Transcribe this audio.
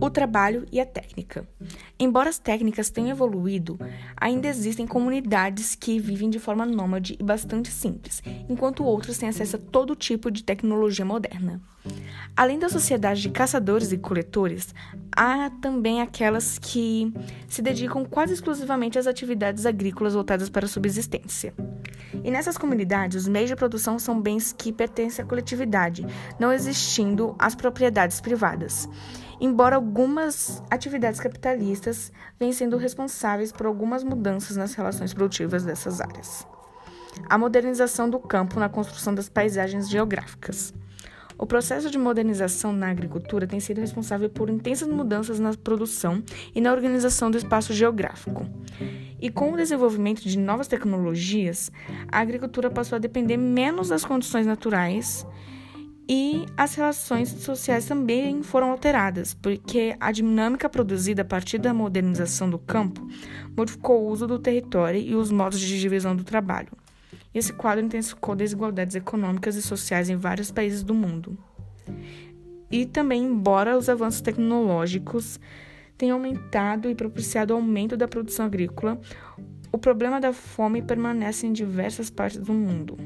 O trabalho e a técnica. Embora as técnicas tenham evoluído, ainda existem comunidades que vivem de forma nômade e bastante simples, enquanto outras têm acesso a todo tipo de tecnologia moderna. Além da sociedade de caçadores e coletores, há também aquelas que se dedicam quase exclusivamente às atividades agrícolas voltadas para a subsistência. E nessas comunidades, os meios de produção são bens que pertencem à coletividade, não existindo as propriedades privadas. Embora algumas atividades capitalistas venham sendo responsáveis por algumas mudanças nas relações produtivas dessas áreas. A modernização do campo na construção das paisagens geográficas. O processo de modernização na agricultura tem sido responsável por intensas mudanças na produção e na organização do espaço geográfico. E com o desenvolvimento de novas tecnologias, a agricultura passou a depender menos das condições naturais e as relações sociais também foram alteradas, porque a dinâmica produzida a partir da modernização do campo modificou o uso do território e os modos de divisão do trabalho. Esse quadro intensificou desigualdades econômicas e sociais em vários países do mundo. E também, embora os avanços tecnológicos tenham aumentado e propiciado o aumento da produção agrícola, o problema da fome permanece em diversas partes do mundo.